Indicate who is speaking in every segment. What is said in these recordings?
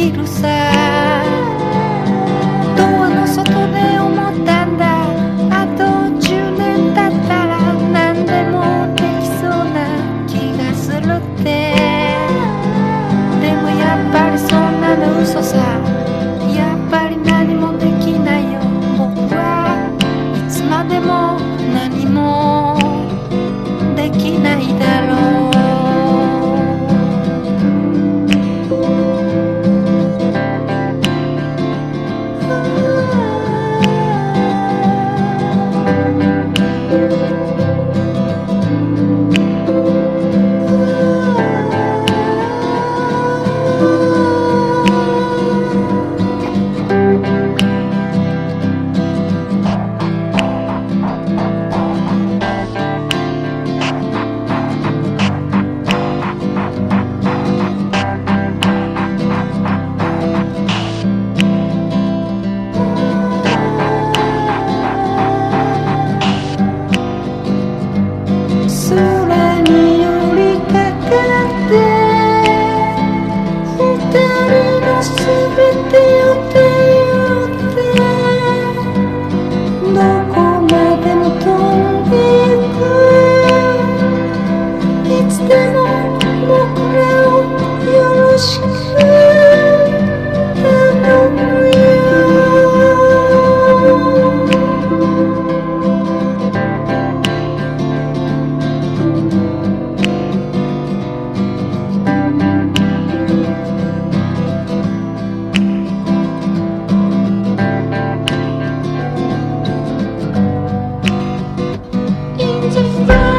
Speaker 1: quiero ser. Christmas.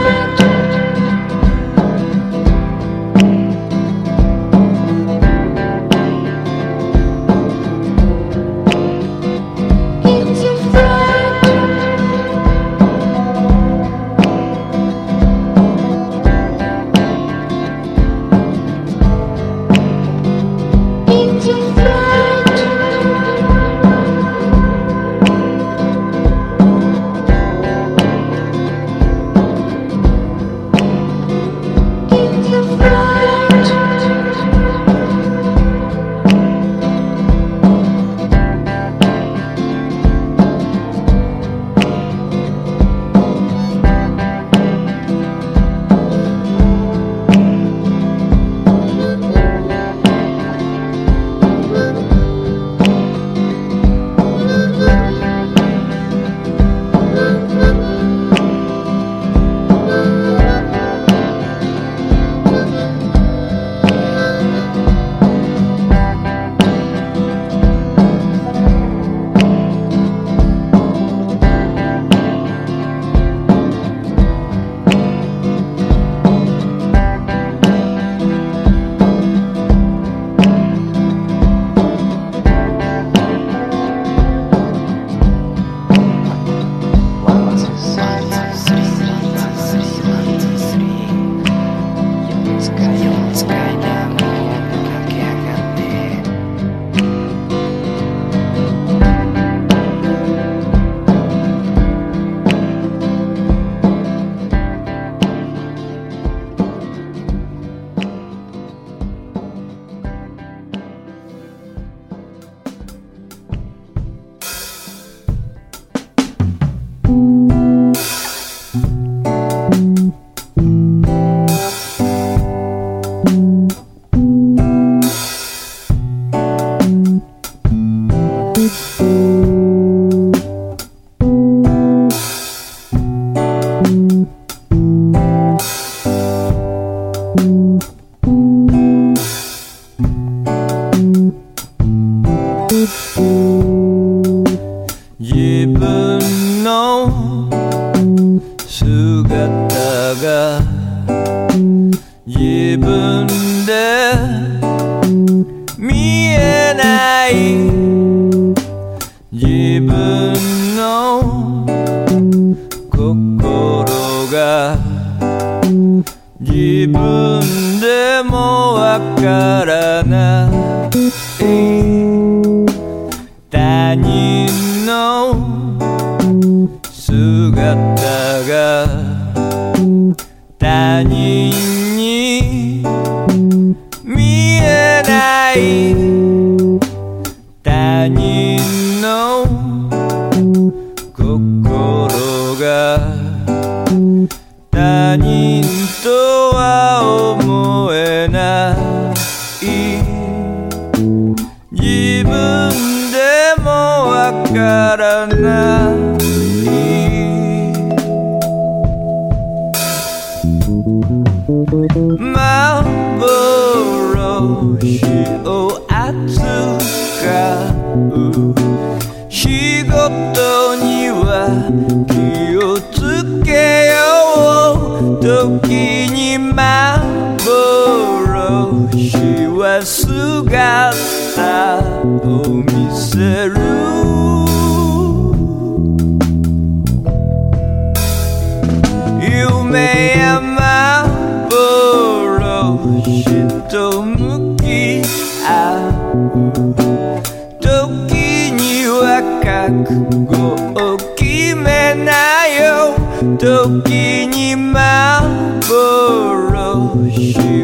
Speaker 1: 決めなよ時に幻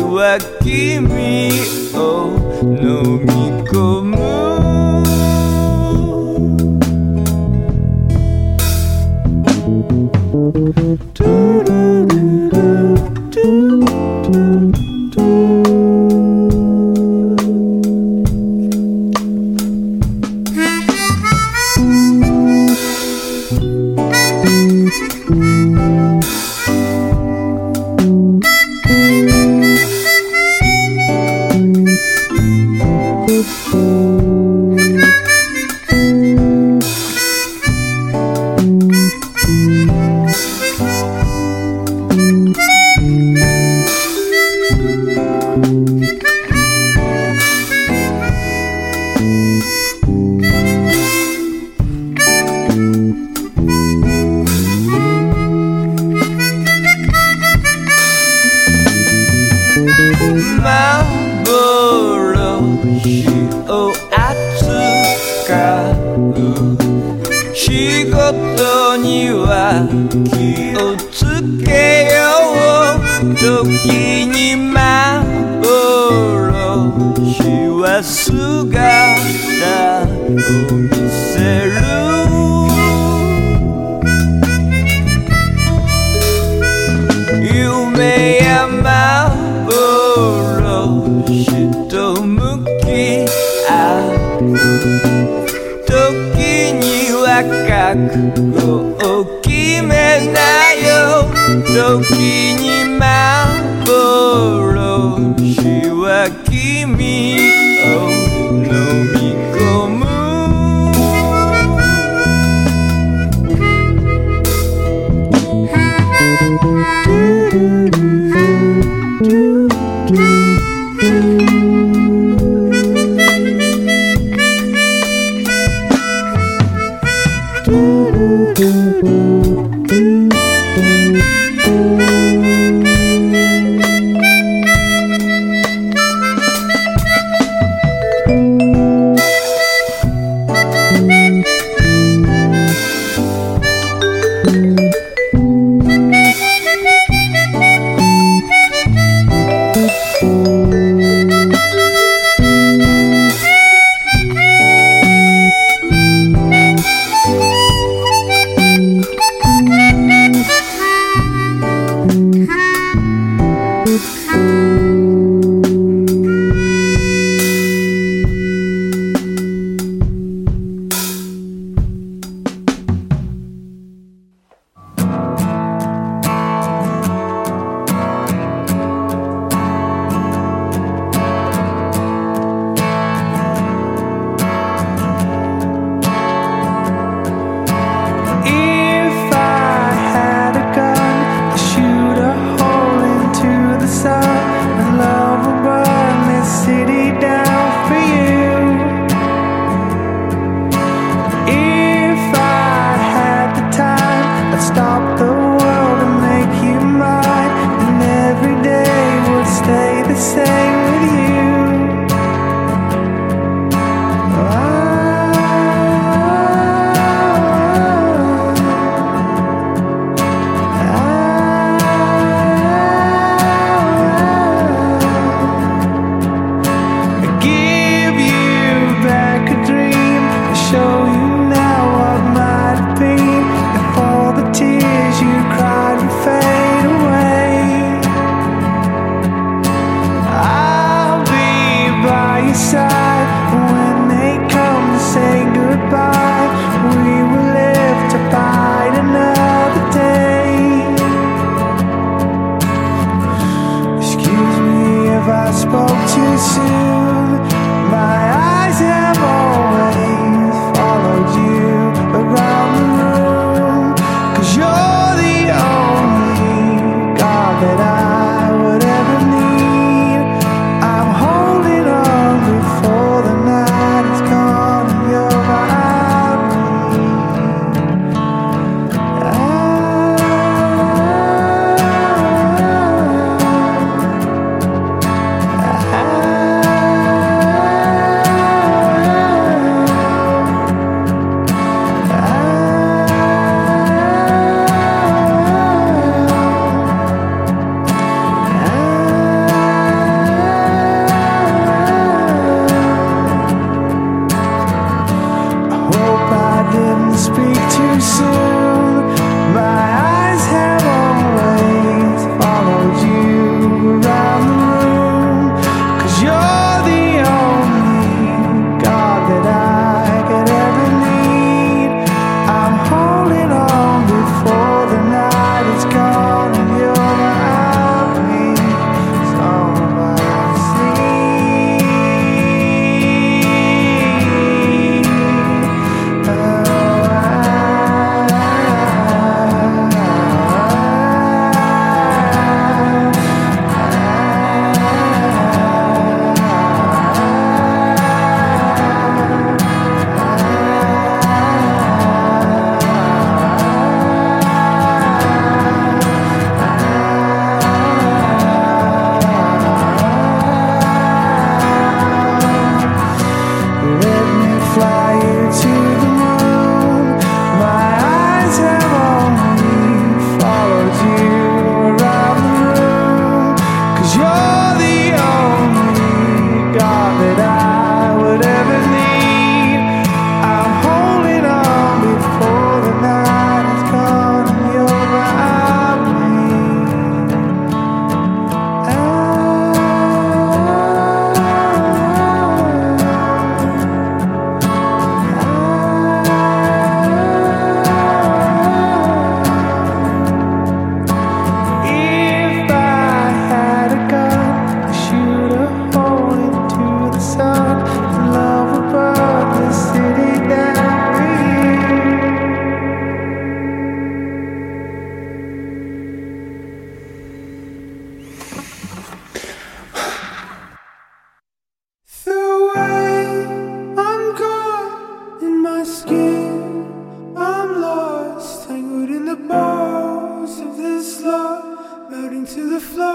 Speaker 1: は君を飲み
Speaker 2: do.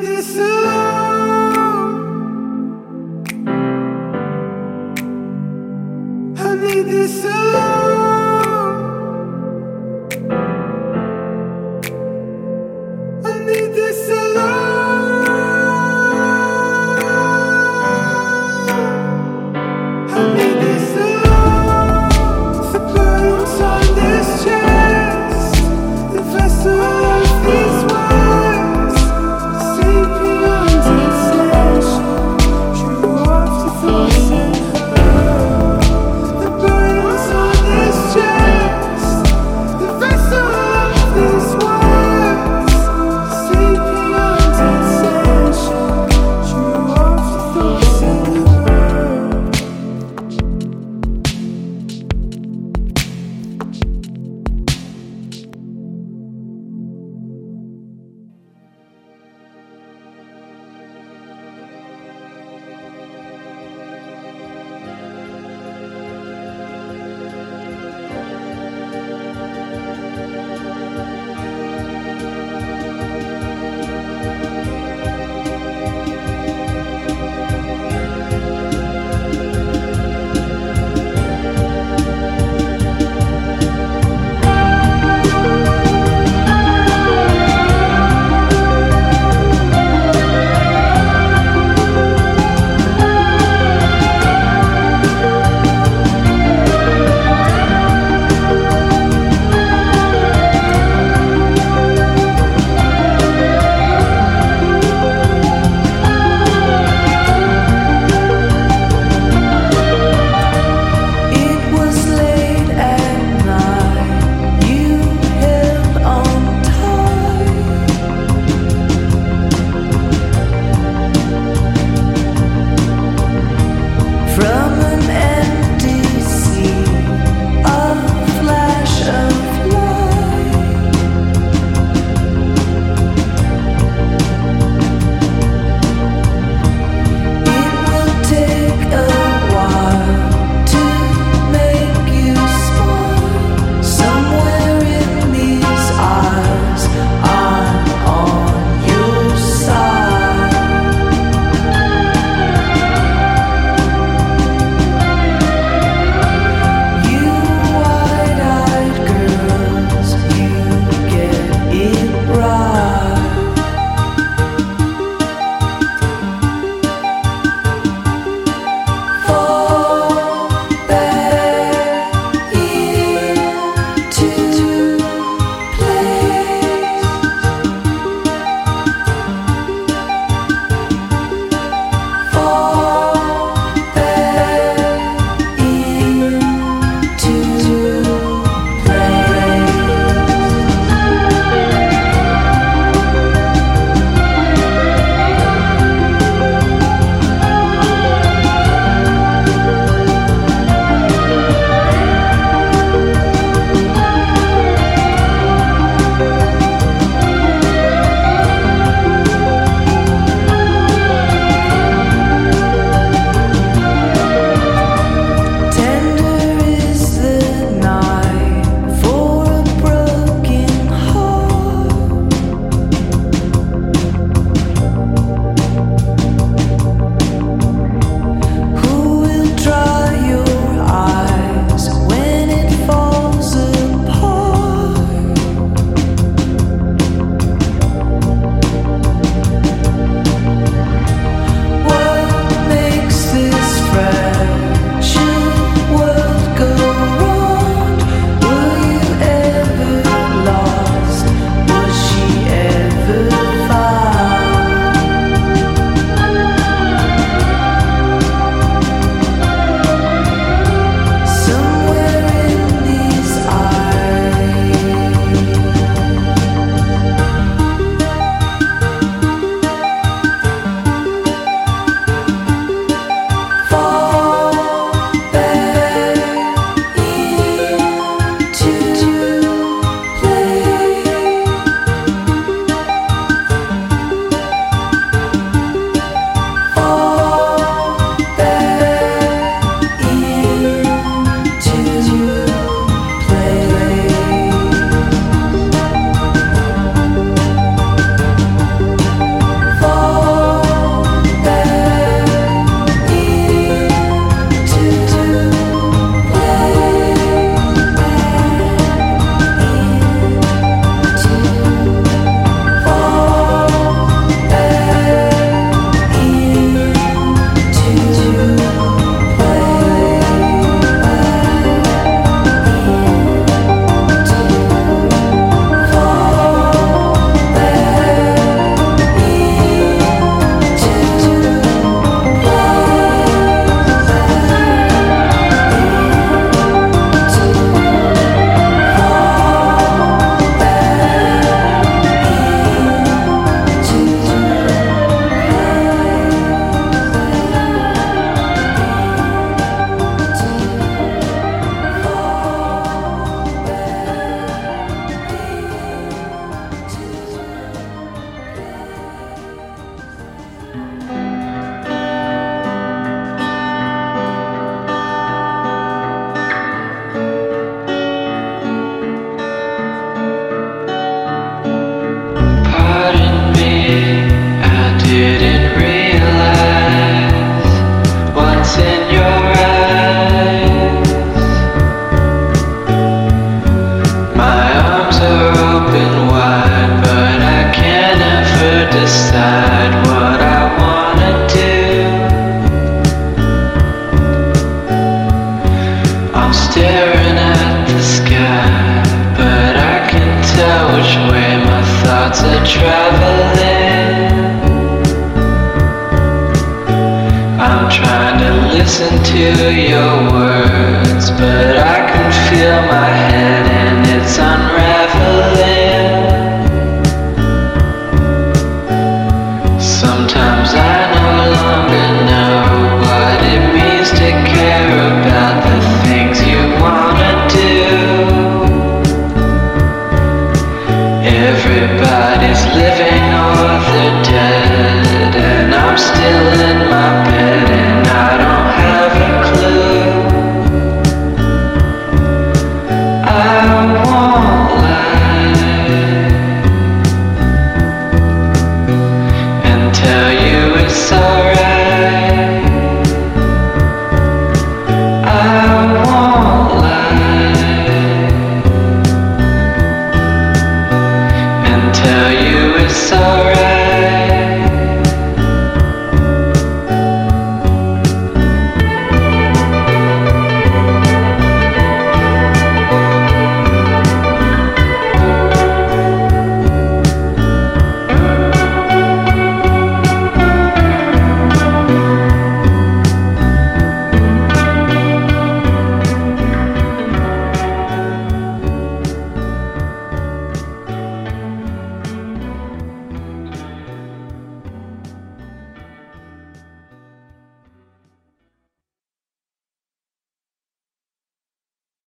Speaker 2: this alone.